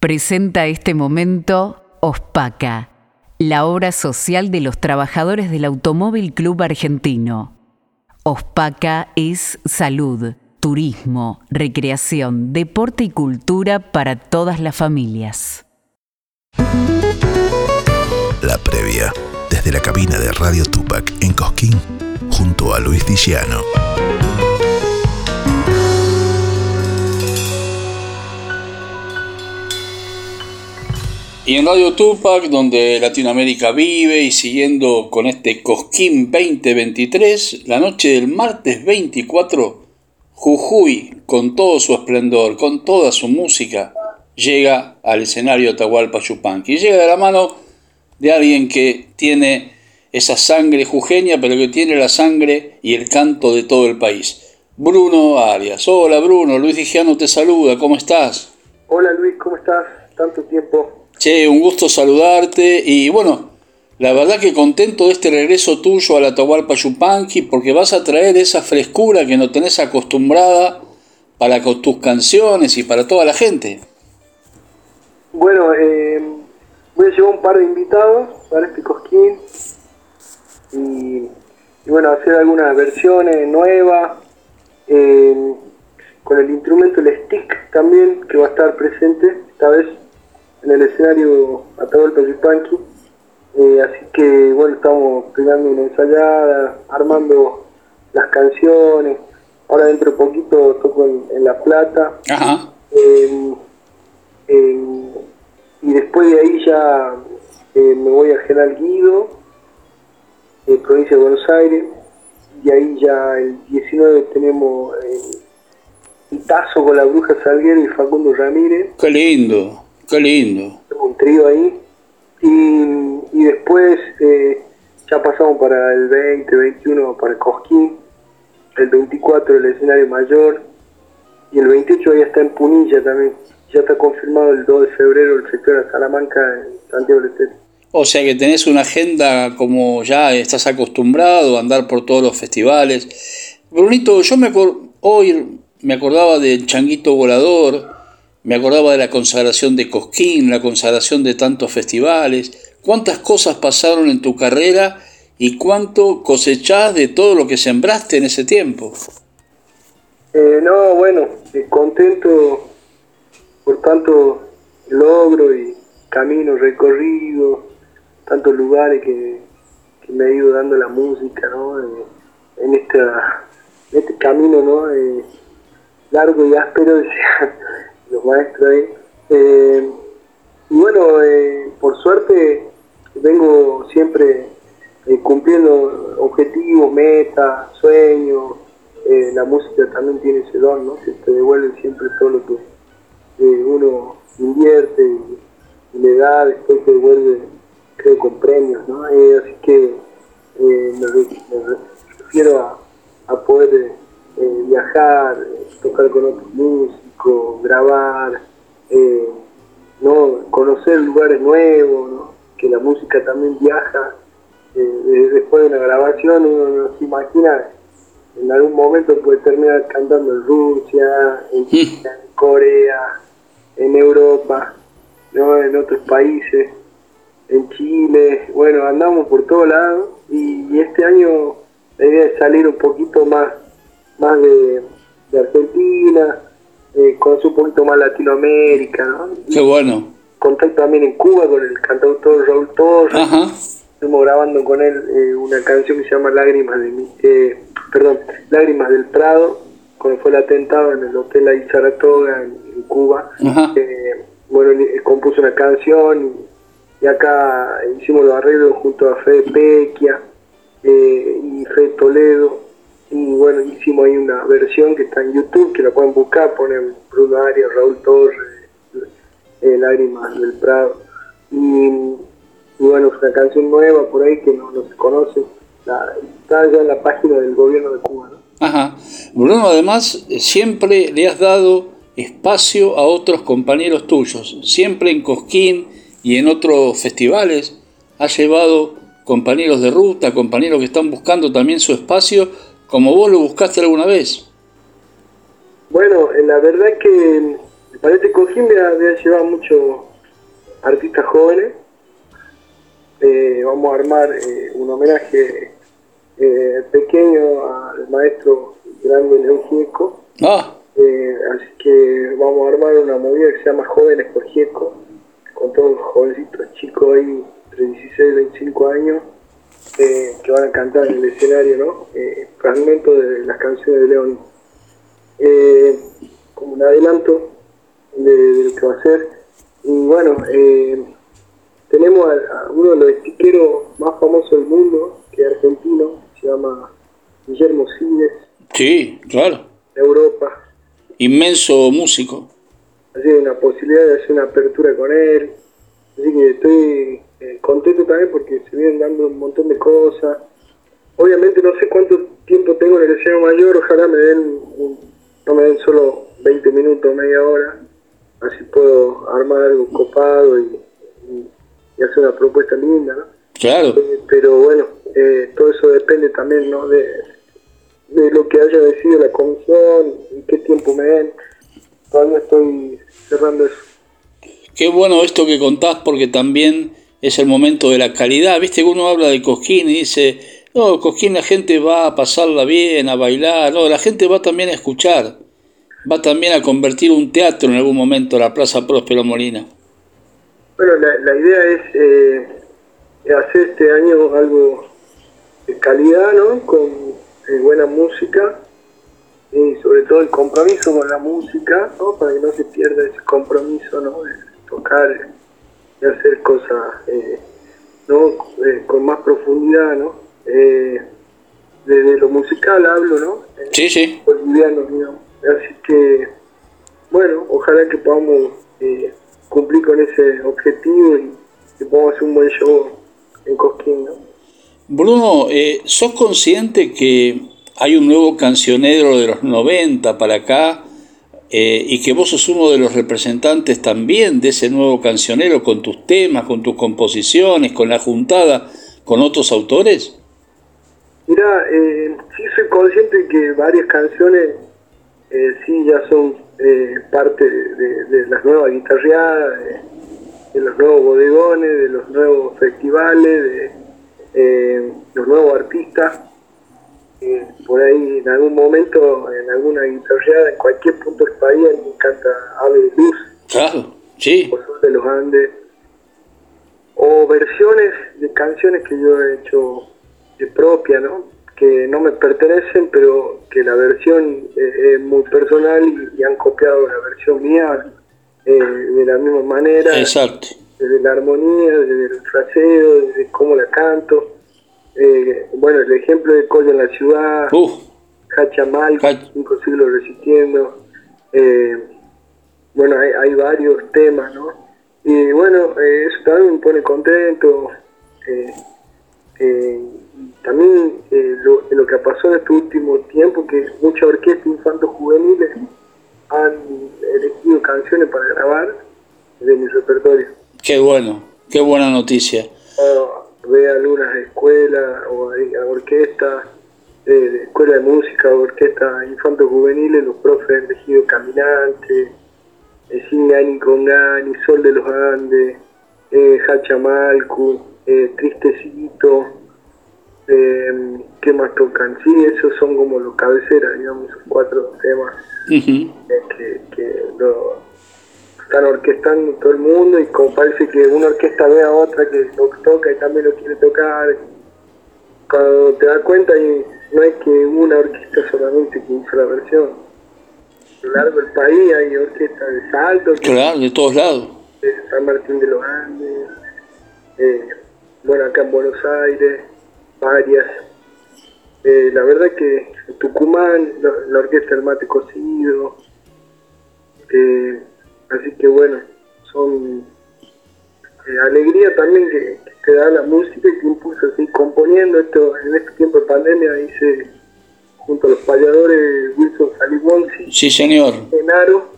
Presenta este momento OSPACA, la obra social de los trabajadores del Automóvil Club Argentino. OSPACA es salud, turismo, recreación, deporte y cultura para todas las familias. La previa, desde la cabina de Radio Tupac en Cosquín, junto a Luis Diciano. Y en Radio Tupac, donde Latinoamérica vive y siguiendo con este Cosquín 2023, la noche del martes 24, Jujuy, con todo su esplendor, con toda su música, llega al escenario Atahualpa Yupanqui. Llega de la mano de alguien que tiene esa sangre jujeña, pero que tiene la sangre y el canto de todo el país. Bruno Arias. Hola Bruno, Luis Digiano te saluda, ¿cómo estás? Hola Luis, ¿cómo estás? Tanto tiempo. Che, un gusto saludarte y bueno, la verdad que contento de este regreso tuyo a la Atahualpa Yupanqui porque vas a traer esa frescura que no tenés acostumbrada para tus canciones y para toda la gente. Bueno, eh, voy a llevar un par de invitados para este cosquín y, bueno, hacer algunas versiones nuevas eh, con el instrumento el stick también que va a estar presente esta vez en el escenario Atahualpa Yupanqui. Eh, así que bueno, estamos pegando una ensayada, armando las canciones. Ahora dentro de poquito toco en, La Plata. Em, em, y después de ahí ya eh, me voy a General Guido, en provincia de Buenos Aires. Y ahí ya el 19 tenemos el Tazo con la Bruja Salguero y Facundo Ramírez. Qué lindo. Qué lindo. Un trío ahí. Y, después eh, ya pasamos para el 20, 21 para Cosquín. El 24 el escenario mayor. Y el 28 ya está en Punilla también. Ya está confirmado el 2 de febrero el sector de Salamanca en Santiago del Estero. O sea que tenés una agenda como ya estás acostumbrado a andar por todos los festivales. Brunito, yo me hoy me acordaba del Changuito Volador, me acordaba de la consagración de Cosquín, la consagración de tantos festivales. ¿Cuántas cosas pasaron en tu carrera y cuánto cosechás de todo lo que sembraste en ese tiempo? Eh, no, bueno, eh, contento por tanto logro y camino recorrido, tantos lugares que, me ha ido dando la música, ¿no? Eh, en, este camino, ¿no? largo y áspero, los maestros ahí. Eh, y bueno, eh, por suerte vengo siempre eh, cumpliendo objetivos, metas, sueños. la música también tiene ese don, ¿no? Que te devuelve siempre todo lo que uno invierte y, le da, después te devuelve, creo, con premios, ¿no? así que me, refiero a, a poder viajar, tocar con otros músicos grabar, eh, ¿no? conocer lugares nuevos, que la música también viaja. Eh, después de una grabación uno no se imagina en algún momento puede terminar cantando en Rusia, en, Corea, en Europa, ¿no? en otros países, en Chile, bueno, andamos por todos lados y, este año la idea es salir un poquito más, más de, de Argentina, eh, conoce un poquito más Latinoamérica, ¿no? Qué bueno. Contacto también en Cuba con el cantautor Raúl Torres. Estuvimos grabando con él eh, una canción que se llama Lágrimas de mi, eh, perdón, Lágrimas del Prado, cuando fue el atentado en el hotel ahí Saratoga en, Cuba. Eh, bueno, compuso una canción y, acá hicimos los arreglos junto a Fede Pequia y Fede Toledo y bueno, hicimos ahí una versión que está en YouTube, que la pueden buscar, ponen Bruno Arias, Raúl Torres, eh, Lágrimas del Prado. Y, bueno, es una canción nueva por ahí que no, se conoce, está ya en la página del gobierno de Cuba. Ajá. Bruno, además, siempre le has dado espacio a otros compañeros tuyos, siempre en Cosquín y en otros festivales, has llevado compañeros de ruta, compañeros que están buscando también su espacio como vos lo buscaste alguna vez. Bueno, la verdad es que para este cojín me ha, llevado muchos artistas jóvenes. Eh, vamos a armar eh, un homenaje eh, pequeño al maestro grande León Gieco. Ah. así que vamos a armar una movida que se llama Jóvenes por Gieco, con todos los jovencitos chicos ahí, entre 16 y 25 años, que van a cantar en el escenario, ¿no? Fragmentos de las canciones de León. como un adelanto de, lo que va a ser. Y bueno, eh, tenemos a, uno de los estiqueros más famosos del mundo, que es argentino, se llama Guillermo Cides. Sí, claro. Europa. Inmenso músico. Así que una posibilidad de hacer una apertura con él. Así que estoy eh, contento también porque se vienen dando un montón de cosas. Obviamente no sé cuánto tiempo tengo en el mayor, ojalá me den, no me den solo 20 minutos, media hora, así puedo armar algo copado y, hacer una propuesta linda, ¿no? Claro. Eh, pero bueno, eh, todo eso depende también, ¿no? De, de lo que haya decidido la comisión y qué tiempo me den. Todavía estoy cerrando eso. Qué bueno esto que contás porque también es el momento de la calidad. Viste que uno habla de Cosquín y dice, no, Cosquín la gente va a pasarla bien, a bailar, no, la gente va también a escuchar va también a convertir un teatro en algún momento la Plaza Próspero Molina. Bueno, la, idea es eh, hacer este año algo de calidad, ¿no? Con eh, buena música y sobre todo el compromiso con la música, ¿no? Para que no se pierda ese compromiso, ¿no? De tocar y hacer cosas, eh, ¿no? con más profundidad, ¿no? Desde lo musical hablo, ¿no? Sí, sí. Boliviano, digamos. Así que, bueno, ojalá que podamos eh, cumplir con ese objetivo y que podamos hacer un buen show en Cosquín. Bruno, eh, ¿sos consciente que hay un nuevo cancionero de los 90 para acá eh, y que vos sos uno de los representantes también de ese nuevo cancionero con tus temas, con tus composiciones, con la juntada con otros autores? Mira, eh, sí soy consciente de que varias canciones eh, sí ya son eh, parte de, las nuevas guitarreadas, de, los nuevos bodegones, de los nuevos festivales, de eh, los nuevos artistas. por ahí en algún momento, en alguna guitarreada, en cualquier punto del país, me encanta Ave de Luz. Claro, sí. de los Andes. O versiones de canciones que yo he hecho propia, ¿no? que no me pertenecen, pero que la versión eh, es muy personal y, han copiado la versión mía eh, de la misma manera. Exacto. Desde la armonía, desde el fraseo, desde cómo la canto. Eh, bueno, el ejemplo de Colla en la ciudad, Hachamal, cinco siglos resistiendo. bueno, hay, hay, varios temas, ¿no? Y bueno, eso también me pone contento. Eh, también eh, lo, lo, que pasó en este último tiempo, que muchas orquestas infantos juveniles han elegido canciones para grabar de mi repertorio. Qué bueno, qué buena noticia. ve algunas escuelas o orquestas, eh, escuela de música o orquestas infantos juveniles, los profes han elegido Caminante, eh, Singani Congani, Sol de los Andes, eh, Hachamalcu, eh, Tristecito, eh, ¿qué más tocan? Sí, esos son como los cabeceras, digamos, esos cuatro temas eh, que, lo están orquestando todo el mundo y como parece que una orquesta ve a otra que lo toca y también lo quiere tocar. Cuando te das cuenta y no es que una orquesta solamente que hizo la versión. A lo largo del país hay orquestas de Salto. Claro, de todos lados. De San Martín de los Andes. Eh, bueno, acá en Buenos Aires, varias. Eh, la verdad que Tucumán, la, orquesta del mate cocido, eh, así que bueno, son eh, alegría también que, te da la música y que impulsa a seguir componiendo. Esto en este tiempo de pandemia hice junto a los payadores Wilson Salibonsi, sí señor, Genaro,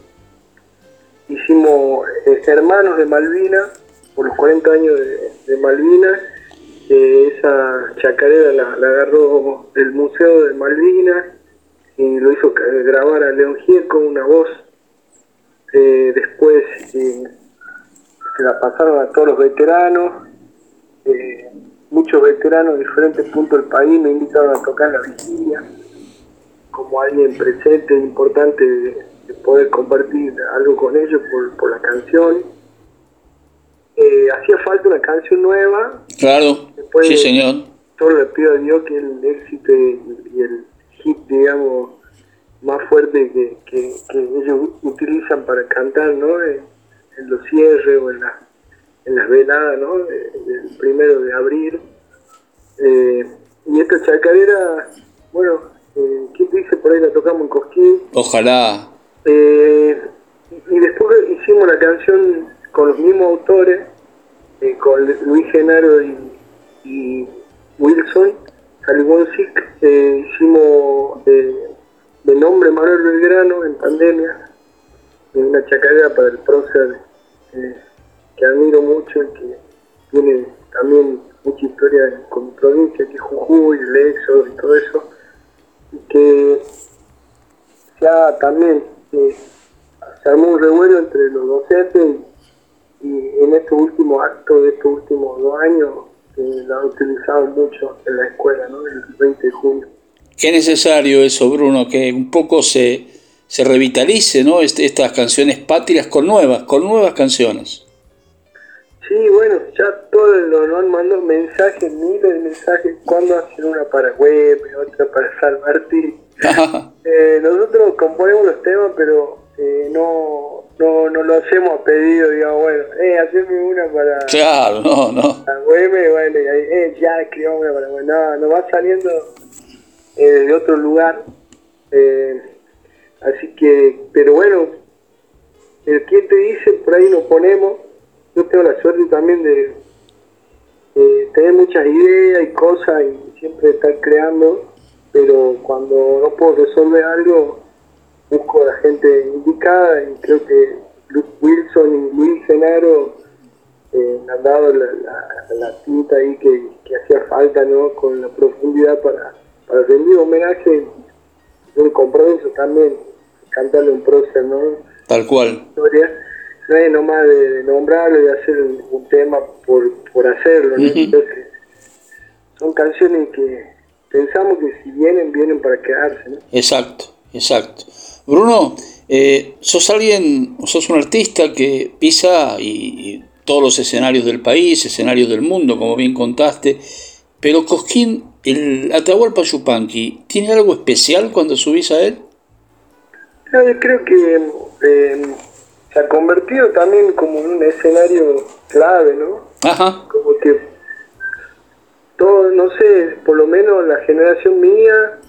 hicimos Hermanos de Malvinas por los 40 años de, Malvinas. esa chacarera la, agarró el Museo de Malvinas y lo hizo grabar a León Gieco, una voz eh, después eh, se la pasaron a todos los veteranos, muchos veteranos de diferentes puntos del país me invitaron a tocar la vigilia, como alguien presente, importante de, poder compartir algo con ellos por, la canción. Hacía falta una canción nueva. Claro, sí señor. Solo le pido a Dios que el éxito y el hit, digamos, más fuerte que, que, ellos utilizan para cantar, ¿no? En, los cierres o en, la, en las veladas, ¿no? El primero de abril. Eh, y esta chacarera, bueno, eh, ¿quién dice por ahí la tocamos en Cosquín? Ojalá. Eh, y después hicimos la canción con los mismos autores, eh, con Luis Genaro y, Wilson, Salibonsic, eh, hicimos eh, de nombre Manuel Belgrano en pandemia, una chacarera para el prócer eh, que admiro mucho y que tiene también mucha historia con mi provincia, que Jujuy, el éxodo y todo eso, y que ya también se armó un revuelo entre los docentes y, y en estos últimos actos de estos últimos dos años eh, la han utilizado mucho en la escuela, ¿no? el 20 de junio. Qué necesario eso, Bruno, que un poco se, se revitalice ¿no? Este, estas canciones patrias con nuevas, con nuevas canciones. Sí, bueno, ya todos lo, han mandado mensajes, miles de mensajes, cuando hacen una para web, otra para San Martín. eh, nosotros componemos los temas, pero eh, no, no, no lo hacemos a pedido, digamos, bueno, eh, haceme una para... Claro, no, no. Para bueno, eh, ya escribamos una para web, no, nos va saliendo eh, de otro lugar. Eh, así que, pero bueno, el quien te dice, por ahí nos ponemos. Yo tengo la suerte también de tener muchas ideas y cosas y siempre estar creando, pero cuando no puedo resolver algo, busco a la gente indicada y creo que Luke Wilson y Luis Genaro eh, han dado la, la, tinta ahí que, que hacía falta, ¿no? Con la profundidad para para rendir homenaje un compromiso también, cantarle un prócer, ¿no? Tal cual. No es nomás de nombrarlo y hacer un tema por, por hacerlo, ¿no? son canciones que pensamos que si vienen, vienen para quedarse, ¿no? Exacto, exacto. Bruno, eh, sos alguien, sos un artista que pisa y, todos los escenarios del país, escenarios del mundo, como bien contaste, pero Cosquín ¿El Atahualpa Yupanqui tiene algo especial cuando subís a él? yo creo que eh, se ha convertido también como en un escenario clave, ¿no? Ajá. Como que todo, no sé, por lo menos la generación mía,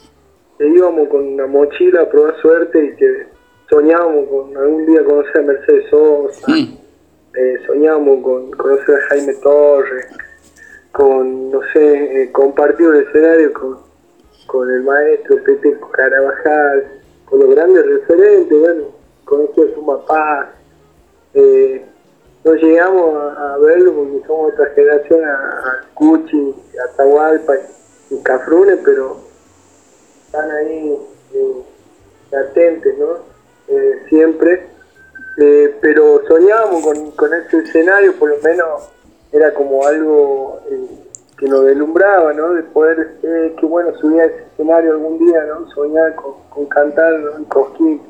íbamos con una mochila a probar suerte y que soñábamos con algún día conocer a Mercedes Sosa, mm. eh, soñábamos con conocer a Jaime Torres con, no sé, eh, compartir un escenario con, con el maestro Pepe Carabajal, con los grandes referentes, bueno, conocí a Suma Paz, eh, no llegamos a, verlo porque somos otra generación, a, a Cuchi, a Atahualpa y, Cafrune, pero están ahí eh, latentes, ¿no? Eh, siempre. Eh, pero soñábamos con, con ese escenario, por lo menos era como algo que nos deslumbraba, ¿no? De poder, que bueno, subir a ese escenario algún día, ¿no? Soñar con, cantar en Cosquín.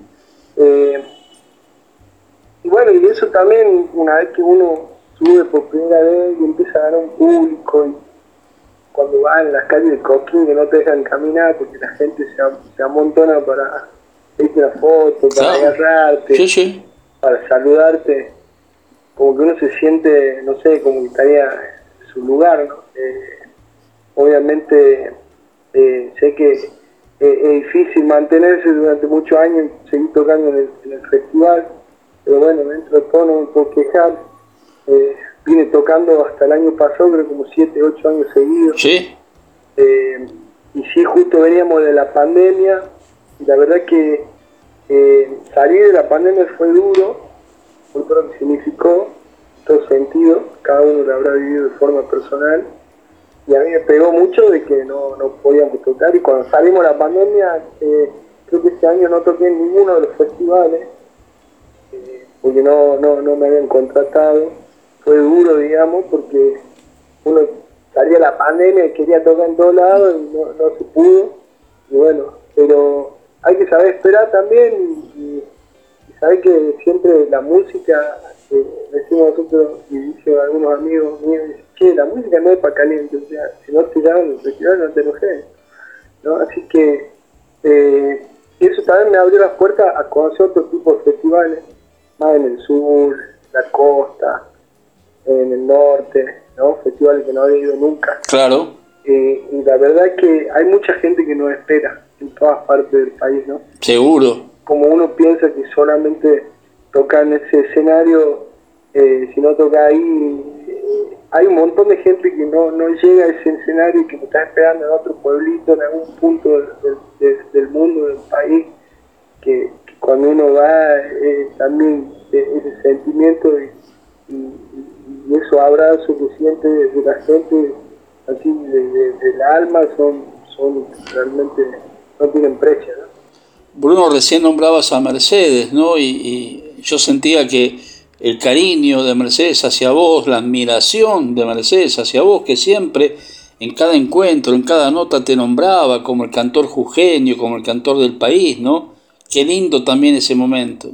Y bueno, y eso también, una vez que uno sube por primera vez y empieza a ganar un público, y cuando va en las calles de Cosquín que no te dejan caminar porque la gente se, se amontona para hacerte la foto, para agarrarte, para saludarte como que uno se siente, no sé, como que estaría en su lugar, ¿no? Eh, obviamente eh, sé que eh, es difícil mantenerse durante muchos años seguir tocando en el, festival, pero bueno, dentro de todo no me puedo quejar. Vine tocando hasta el año pasado, creo como 7, 8 años seguidos. Sí. y sí, justo veníamos de la pandemia, y la verdad que salir de la pandemia fue duro, por todo lo que significó, todo sentido, cada uno lo habrá vivido de forma personal. Y a mí me pegó mucho de que no, no podíamos tocar. Y cuando salimos de la pandemia, eh, creo que este año no toqué en ninguno de los festivales. Eh, porque no, no, no me habían contratado. Fue duro, digamos, porque uno salía la pandemia y quería tocar en todos lados y no, no se pudo. Y bueno, pero hay que saber esperar también y, saber que siempre la música, decimos nosotros y dicen algunos amigos míos, che, la música no es para caliente, o sea, si no te llaman los festivales no te enojes. ¿no? Así que eh, eso también me abrió las puertas a conocer otro tipo de festivales, más en el sur, la costa, en el norte, ¿no? Festivales que no había ido nunca. Claro. Eh, y la verdad es que hay mucha gente que nos espera en todas partes del país, ¿no? Seguro. Como uno piensa que solamente toca en ese escenario, eh, si no toca ahí, eh, hay un montón de gente que no, no llega a ese escenario y que está esperando en otro pueblito, en algún punto del, del, mundo, del país, que, cuando uno va, eh, también ese sentimiento y, y, esos abrazos que siente de la gente, así del alma, son, son realmente no tienen precio. Bruno, recién nombrabas a Mercedes, ¿no? Y, yo sentía que el cariño de Mercedes hacia vos, la admiración de Mercedes hacia vos, que siempre en cada encuentro, en cada nota te nombraba como el cantor jujeño, como el cantor del país, ¿no? Qué lindo también ese momento.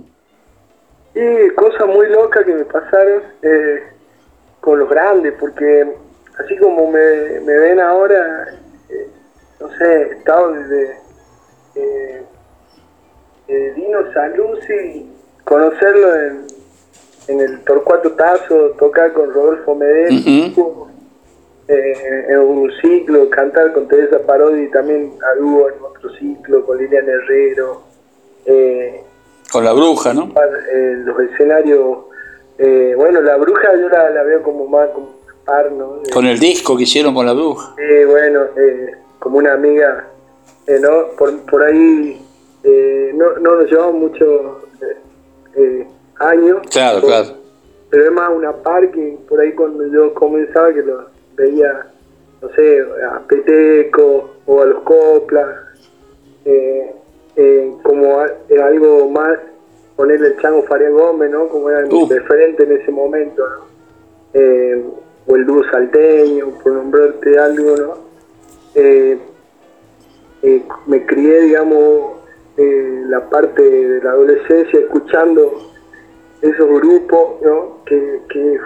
Sí, cosas muy locas que me pasaron eh, con los grandes, porque así como me, ven ahora, eh, no sé, he estado desde eh, eh, Dino Saluzzi, conocerlo en, en el Torcuato Tazo, tocar con Rodolfo Medel, eh, en un ciclo, cantar con Teresa Parodi también a dúo en otro ciclo, con Lilian Herrero. Eh, con la bruja, ¿no? los escenarios, bueno, la bruja yo la, veo como más como par, ¿no? Con el disco que hicieron con la bruja. Sí, bueno, como una amiga eh, ¿no? Por, por ahí eh, no, no nos llevamos muchos eh, años. Claro, claro. Pero es más una par que por ahí cuando yo comenzaba que lo veía, no sé, a Peteco o a los Coplas, como algo más ponerle el chango Faria Gómez, ¿no? Como era mi referente en ese momento, o el dúo salteño, por nombrarte algo, ¿no? Eh, me crié, digamos, eh, la parte de la adolescencia escuchando esos grupos, ¿no? Que,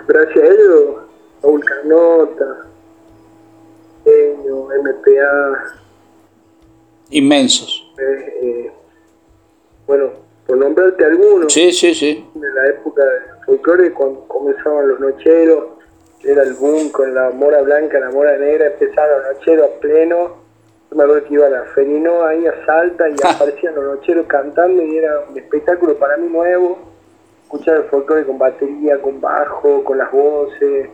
gracias a ellos, Paul Canota, MPA. Inmensos. Eh, bueno, por nombrarte algunos. Sí, sí, sí. De la época de folclore, cuando comenzaban los nocheros, era el boom con la mora blanca, la mora negra, empezaron los nocheros a pleno me acuerdo que iba a la Ferino ahí a Salta y aparecían los nocheros cantando y era un espectáculo para mí nuevo. Escuchar el folclore con batería, con bajo, con las voces,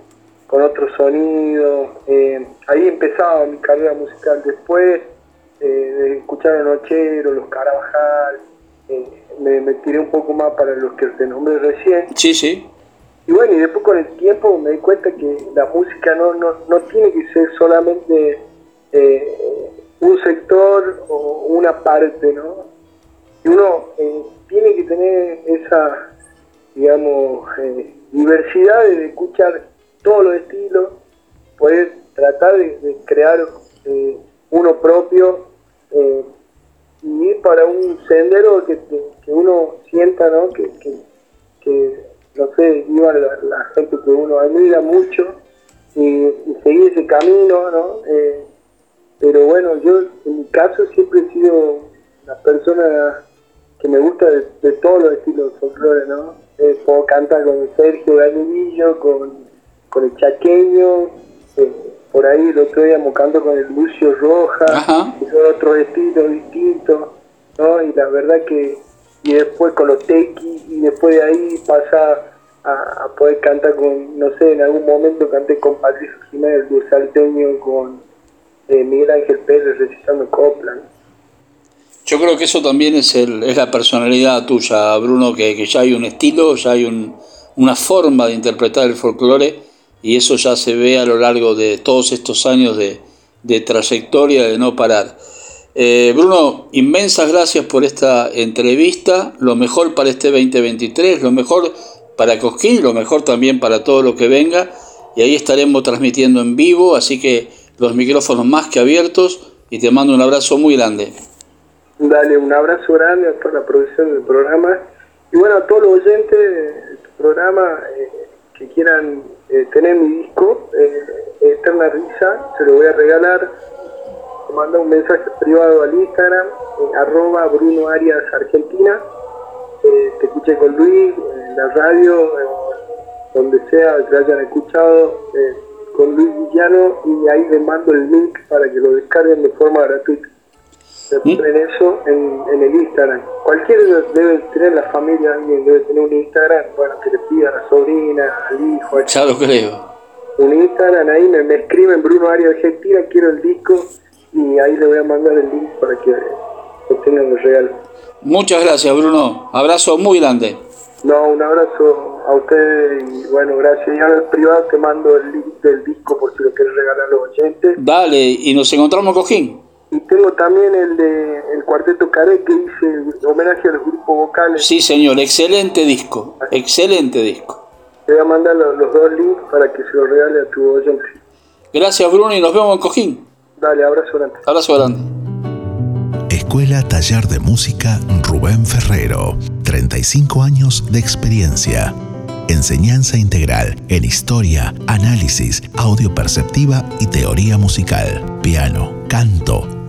con otros sonidos. Eh, ahí empezaba mi carrera musical. Después eh, de escuchar los nocheros, los Carabajal, eh, me, tiré un poco más para los que te nombré recién. Sí, sí. Y bueno, y después con el tiempo me di cuenta que la música no, no, no tiene que ser solamente eh, un sector o una parte, ¿no? Y uno eh, tiene que tener esa, digamos, diversidad de escuchar todos los estilos, poder tratar de, crear uno propio y para un sendero que, uno sienta, ¿no? Que, no sé, iba la, gente que uno admira mucho y, seguir ese camino, ¿no? Pero bueno, yo en mi caso siempre he sido una persona que me gusta de, todos los estilos de folclore, ¿no? Eh, puedo cantar con Sergio Gallinillo, con, con el Chaqueño, eh, por ahí el otro día canto con el Lucio Roja, y son otros estilos distintos, ¿no? Y la verdad que, y después con los Tequi, y después de ahí pasa a, poder cantar con, no sé, en algún momento canté con Patricio Jiménez, el salteño, con eh, Miguel Ángel Pérez recitando Copland. Yo creo que eso también es, el, es la personalidad tuya, Bruno, que, que ya hay un estilo, ya hay un, una forma de interpretar el folclore y eso ya se ve a lo largo de todos estos años de, de trayectoria, de no parar. Eh, Bruno, inmensas gracias por esta entrevista. Lo mejor para este 2023, lo mejor para Cosquín, lo mejor también para todo lo que venga. Y ahí estaremos transmitiendo en vivo, así que los micrófonos más que abiertos. Y te mando un abrazo muy grande. Dale, un abrazo grande toda la producción del programa. Y bueno, a todos los oyentes del programa eh, que quieran eh, tener mi disco, Eterna Risa, se lo voy a regalar manda un mensaje privado al Instagram, arroba Bruno Arias Argentina. Eh, te escuché con Luis, en la radio, donde sea que hayan escuchado, eh, con Luis Villano, y ahí les mando el link para que lo descarguen de forma gratuita. ¿Mm? en eso en, el Instagram. Cualquiera debe tener la familia, alguien debe tener un Instagram, bueno, que le pida a la sobrina, al hijo. Ya lo creo. Un Instagram ahí, me, me escriben Bruno Arias Argentina, quiero el disco y ahí le voy a mandar el link para que obtengan el regalo. Muchas gracias, Bruno. Abrazo muy grande. No, un abrazo a ustedes y bueno, gracias. Y ahora el privado te mando el link del disco por si lo quieres regalar a los oyentes. Dale, y nos encontramos Cojín. Y tengo también el de el Cuarteto Caré que hice homenaje a los grupos vocales. Sí, señor, excelente disco, excelente disco. Te voy a mandar los, los dos links para que se los regale a tu oyente. Gracias, Bruno, y nos vemos en Cojín. Dale, abrazo grande. Abrazo grande. Escuela Taller de Música Rubén Ferrero. 35 años de experiencia. Enseñanza integral en historia, análisis, audio perceptiva y teoría musical. Piano, canto,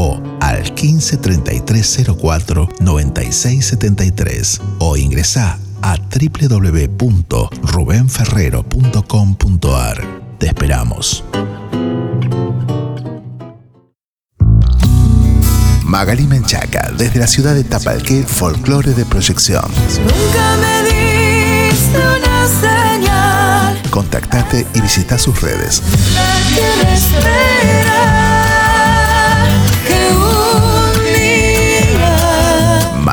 o al 15 33 04 96 73 o ingresa a www.rubenferrero.com.ar. Te esperamos. Magali Menchaca, desde la ciudad de Tapalqué, folclore de proyección. Nunca me diste una señal. Contactate y visita sus redes.